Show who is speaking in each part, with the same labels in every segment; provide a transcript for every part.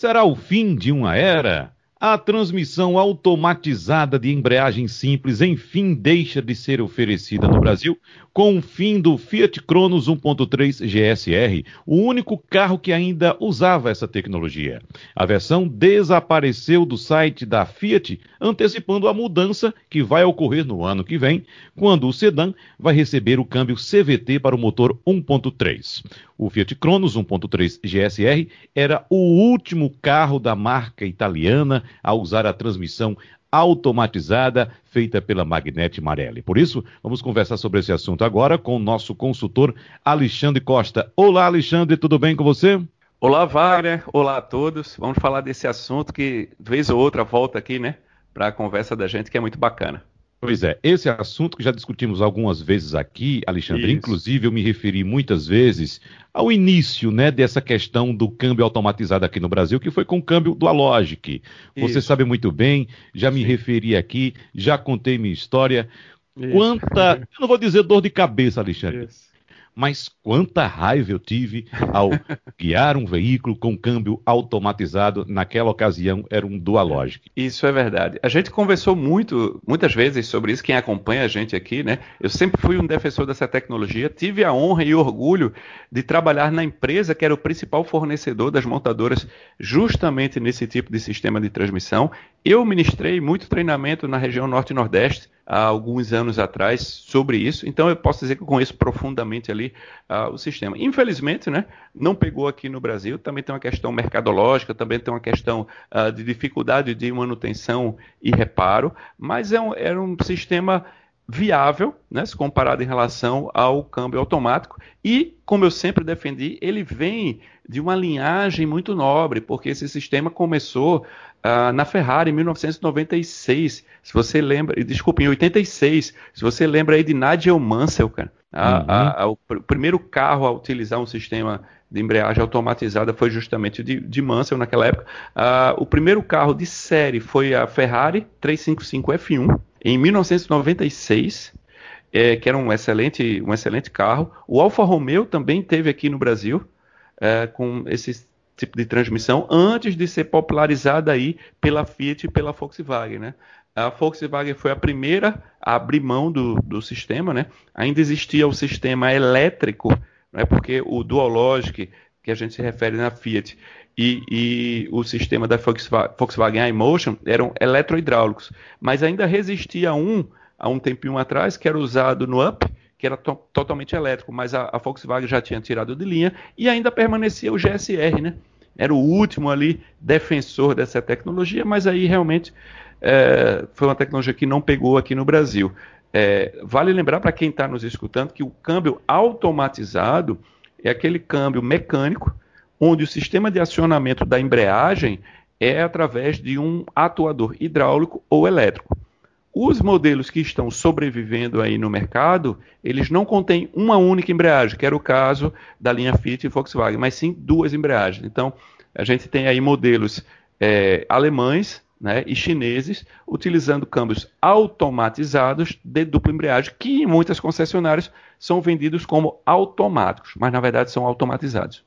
Speaker 1: Será o fim de uma era? A transmissão automatizada de embreagem simples, enfim, deixa de ser oferecida no Brasil com o fim do Fiat Cronos 1.3 GSR, o único carro que ainda usava essa tecnologia. A versão desapareceu do site da Fiat, antecipando a mudança que vai ocorrer no ano que vem, quando o sedã vai receber o câmbio CVT para o motor 1.3. O Fiat Cronos 1.3 GSR era o último carro da marca italiana a usar a transmissão automatizada feita pela Magnete Marelli. Por isso, vamos conversar sobre esse assunto agora com o nosso consultor Alexandre Costa. Olá, Alexandre, tudo bem com você?
Speaker 2: Olá, Wagner. Olá a todos. Vamos falar desse assunto que, vez ou outra, volta aqui, né, para a conversa da gente, que é muito bacana.
Speaker 1: Pois é, esse é assunto que já discutimos algumas vezes aqui, Alexandre. Isso. Inclusive, eu me referi muitas vezes ao início né, dessa questão do câmbio automatizado aqui no Brasil, que foi com o câmbio do Alogic. Você Isso. sabe muito bem, já me Sim. referi aqui, já contei minha história. Isso. Quanta. Eu não vou dizer dor de cabeça, Alexandre. Isso mas quanta raiva eu tive ao guiar um veículo com câmbio automatizado. Naquela ocasião era um Dualogic.
Speaker 2: Isso é verdade. A gente conversou muito, muitas vezes sobre isso. Quem acompanha a gente aqui, né? Eu sempre fui um defensor dessa tecnologia. Tive a honra e orgulho de trabalhar na empresa que era o principal fornecedor das montadoras, justamente nesse tipo de sistema de transmissão. Eu ministrei muito treinamento na região Norte e Nordeste há alguns anos atrás sobre isso, então eu posso dizer que eu conheço profundamente ali uh, o sistema. Infelizmente, né, não pegou aqui no Brasil, também tem uma questão mercadológica, também tem uma questão uh, de dificuldade de manutenção e reparo, mas é um, era um sistema viável, né, se comparado em relação ao câmbio automático. E, como eu sempre defendi, ele vem de uma linhagem muito nobre, porque esse sistema começou uh, na Ferrari em 1996. Se você lembra, desculpa, em 86. Se você lembra aí de Nigel Mansell, cara. A, uhum. a, a, o, o, primeiro carro a utilizar um sistema de embreagem automatizada foi justamente de, de Mansell naquela época. Uh, o primeiro carro de série foi a Ferrari 355 F1 em 1996. É, que era um excelente, um excelente carro. O Alfa Romeo também teve aqui no Brasil é, com esse tipo de transmissão antes de ser popularizada aí pela Fiat e pela Volkswagen, né? A Volkswagen foi a primeira a abrir mão do, do sistema, né? Ainda existia o sistema elétrico, né? porque o Dualogic, que a gente se refere na Fiat, e, e, o sistema da Volkswagen iMotion eram eletrohidráulicos, mas ainda resistia um há um tempinho atrás que era usado no Up, que era to totalmente elétrico, mas a, a, Volkswagen já tinha tirado de linha e ainda permanecia o GSR, né? Era o último ali defensor dessa tecnologia, mas aí realmente é, foi uma tecnologia que não pegou aqui no Brasil. É, vale lembrar para quem está nos escutando que o câmbio automatizado é aquele câmbio mecânico onde o sistema de acionamento da embreagem é através de um atuador hidráulico ou elétrico. Os modelos que estão sobrevivendo aí no mercado, eles não contêm uma única embreagem, que era o caso da linha Fiat e Volkswagen, mas sim duas embreagens. Então, a gente tem aí modelos é, alemães né, e chineses utilizando câmbios automatizados de dupla embreagem, que em muitas concessionárias são vendidos como automáticos, mas na verdade são automatizados.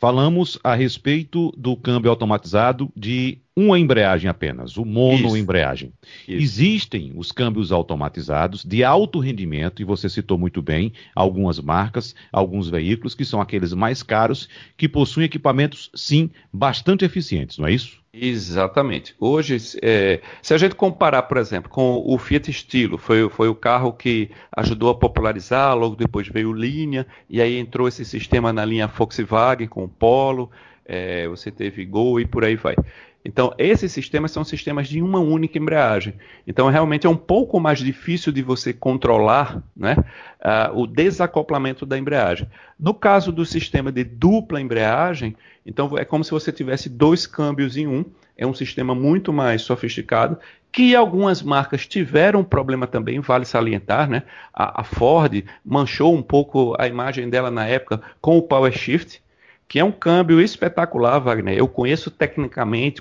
Speaker 1: Falamos a respeito do câmbio automatizado de uma embreagem apenas, o mono-embreagem. Existem os câmbios automatizados de alto rendimento, e você citou muito bem algumas marcas, alguns veículos, que são aqueles mais caros, que possuem equipamentos, sim, bastante eficientes, não é isso?
Speaker 2: Exatamente. Hoje, é, se a gente comparar, por exemplo, com o Fiat Stilo, foi, foi o carro que ajudou a popularizar, logo depois veio Linha, e aí entrou esse sistema na linha Volkswagen com o Polo, é, você teve Gol e por aí vai. Então, esses sistemas são sistemas de uma única embreagem. Então, realmente é um pouco mais difícil de você controlar né, uh, o desacoplamento da embreagem. No caso do sistema de dupla embreagem, então é como se você tivesse dois câmbios em um. É um sistema muito mais sofisticado, que algumas marcas tiveram problema também, vale salientar, né? A, a Ford manchou um pouco a imagem dela na época com o Power Shift, que é um câmbio espetacular, Wagner. Eu conheço tecnicamente,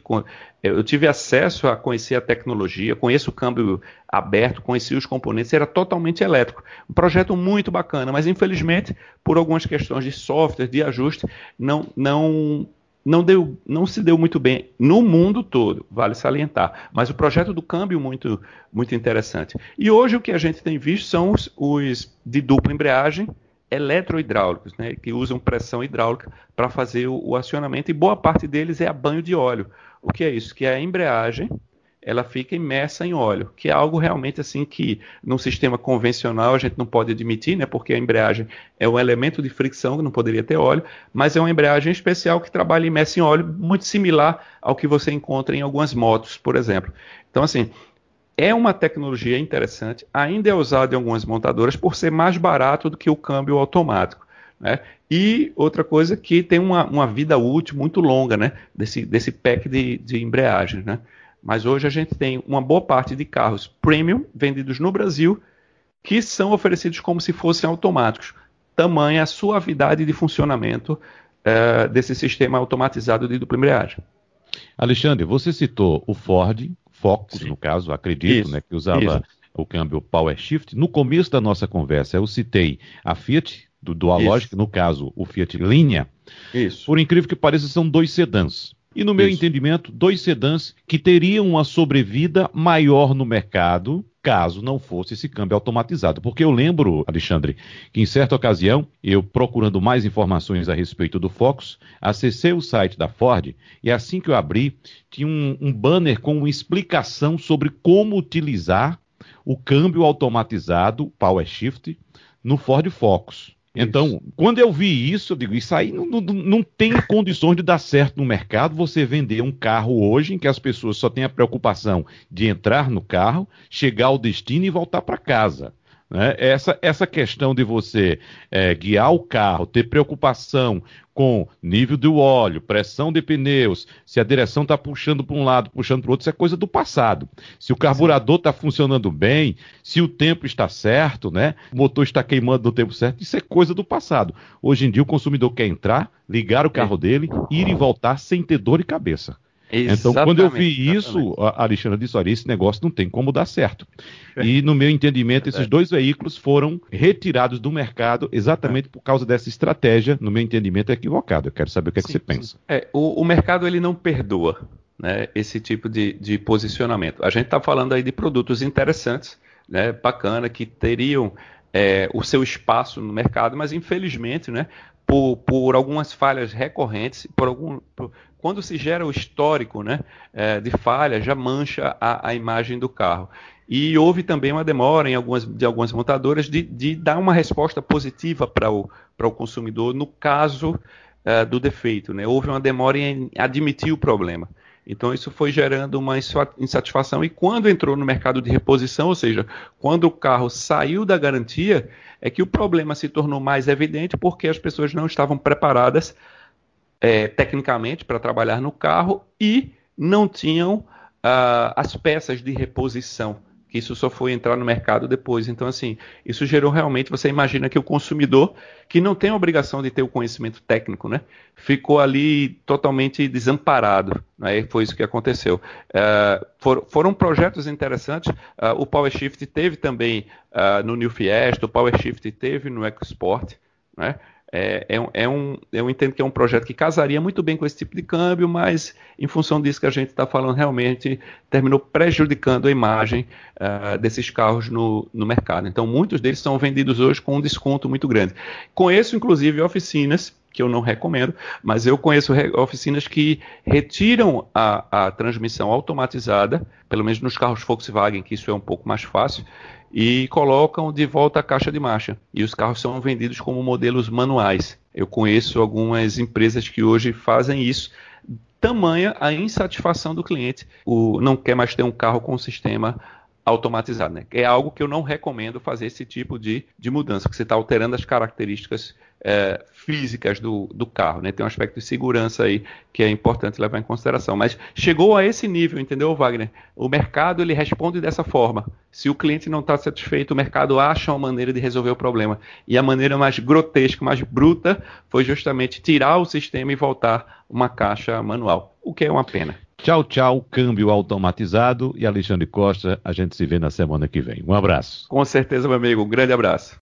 Speaker 2: eu tive acesso a conhecer a tecnologia, conheço o câmbio aberto, conheci os componentes, era totalmente elétrico. Um projeto muito bacana, mas infelizmente, por algumas questões de software, de ajuste, não, não não, deu, não se deu muito bem no mundo todo, vale salientar. Mas o projeto do câmbio muito, muito interessante. E hoje o que a gente tem visto são os, os de dupla embreagem eletrohidráulicos, né, que usam pressão hidráulica para fazer o, o, acionamento, e boa parte deles é a banho de óleo. O que é isso? Que a embreagem ela fica imersa em óleo, que é algo realmente assim que num sistema convencional a gente não pode admitir, né, porque a embreagem é um elemento de fricção que não poderia ter óleo, mas é uma embreagem especial que trabalha imersa em óleo, muito similar ao que você encontra em algumas motos, por exemplo. Então assim, é uma tecnologia interessante, ainda é usada em algumas montadoras por ser mais barato do que o câmbio automático. Né? E outra coisa que tem uma, uma vida útil muito longa né? desse, desse pack de, de embreagem. Né? Mas hoje a gente tem uma boa parte de carros premium vendidos no Brasil que são oferecidos como se fossem automáticos. Tamanha a suavidade de funcionamento uh, desse sistema automatizado de dupla embreagem.
Speaker 1: Alexandre, você citou o Ford Focus, Sim. no caso, acredito, isso, né, que usava isso. o câmbio Power Shift. No começo da nossa conversa, eu citei a Fiat, do Dualogic, no caso, o Fiat Linea. Isso. Por incrível que pareça, são dois sedãs. E no meu Isso. entendimento, dois sedãs que teriam uma sobrevida maior no mercado caso não fosse esse câmbio automatizado. Porque eu lembro, Alexandre, que em certa ocasião, eu procurando mais informações a respeito do Focus, acessei o site da Ford e assim que eu abri, tinha um, um banner com uma explicação sobre como utilizar o câmbio automatizado Power Shift no Ford Focus. Então, quando eu vi isso, eu digo, isso aí não, não, não, tem condições de dar certo no mercado você vender um carro hoje em que as pessoas só têm a preocupação de entrar no carro, chegar ao destino e voltar para casa. Né? Essa, essa questão de você é, guiar o carro, ter preocupação com nível do óleo, pressão de pneus, se a direção está puxando para um lado, puxando para o outro, isso é coisa do passado. Se o carburador está funcionando bem, se o tempo está certo, né? o motor está queimando no tempo certo, isso é coisa do passado. Hoje em dia o consumidor quer entrar, ligar o carro dele, ir e voltar sem ter dor de cabeça. Exatamente, então, quando eu vi isso, a Alexandre disse: olha, esse negócio não tem como dar certo. E, no meu entendimento, esses dois veículos foram retirados do mercado exatamente por causa dessa estratégia, no meu entendimento, equivocada. Eu quero saber o que, é que você pensa.
Speaker 2: É, o, o, mercado ele não perdoa né, esse tipo de, de posicionamento. A gente está falando aí de produtos interessantes, né, bacana, que teriam é, o seu espaço no mercado, mas infelizmente, né, por, por algumas falhas recorrentes, por algum, por, quando se gera o histórico né, é, de falha, já mancha a, a, imagem do carro. E houve também uma demora em algumas, de algumas montadoras de, de dar uma resposta positiva para o, o consumidor no caso é, do defeito. Né? Houve uma demora em admitir o problema. Então isso foi gerando uma insatisfação. E quando entrou no mercado de reposição, ou seja, quando o carro saiu da garantia, é que o problema se tornou mais evidente porque as pessoas não estavam preparadas é, tecnicamente para trabalhar no carro e não tinham uh, as peças de reposição que isso só foi entrar no mercado depois. Então, assim, isso gerou realmente, você imagina que o consumidor, que não tem a obrigação de ter o conhecimento técnico, né, ficou ali totalmente desamparado. Né, foi isso que aconteceu. Uh, for, foram projetos interessantes. Uh, o PowerShift teve também uh, no New Fiesta, o PowerShift teve no EcoSport, né? É, é, é, um, eu entendo que é um projeto que casaria muito bem com esse tipo de câmbio, mas em função disso que a gente está falando, realmente terminou prejudicando a imagem uh, desses carros no, no mercado. Então, muitos deles são vendidos hoje com um desconto muito grande. Conheço, inclusive, oficinas que eu não recomendo, mas eu conheço oficinas que retiram a, a transmissão automatizada, pelo menos nos carros Volkswagen, que isso é um pouco mais fácil, e colocam de volta a caixa de marcha. E os carros são vendidos como modelos manuais. Eu conheço algumas empresas que hoje fazem isso. Tamanha a insatisfação do cliente, o não quer mais ter um carro com sistema automatizado. Né? É algo que eu não recomendo fazer esse tipo de, de mudança, porque você está alterando as características é, físicas do, do carro. Né? Tem um aspecto de segurança aí que é importante levar em consideração. Mas chegou a esse nível, entendeu, Wagner? O mercado ele responde dessa forma. Se o cliente não está satisfeito, o mercado acha uma maneira de resolver o problema. E a maneira mais grotesca, mais bruta, foi justamente tirar o sistema e voltar uma caixa manual, o que é uma pena.
Speaker 1: Tchau, tchau, câmbio automatizado. E Alexandre Costa, a gente se vê na semana que vem. Um abraço.
Speaker 2: Com certeza, meu amigo. Um grande abraço.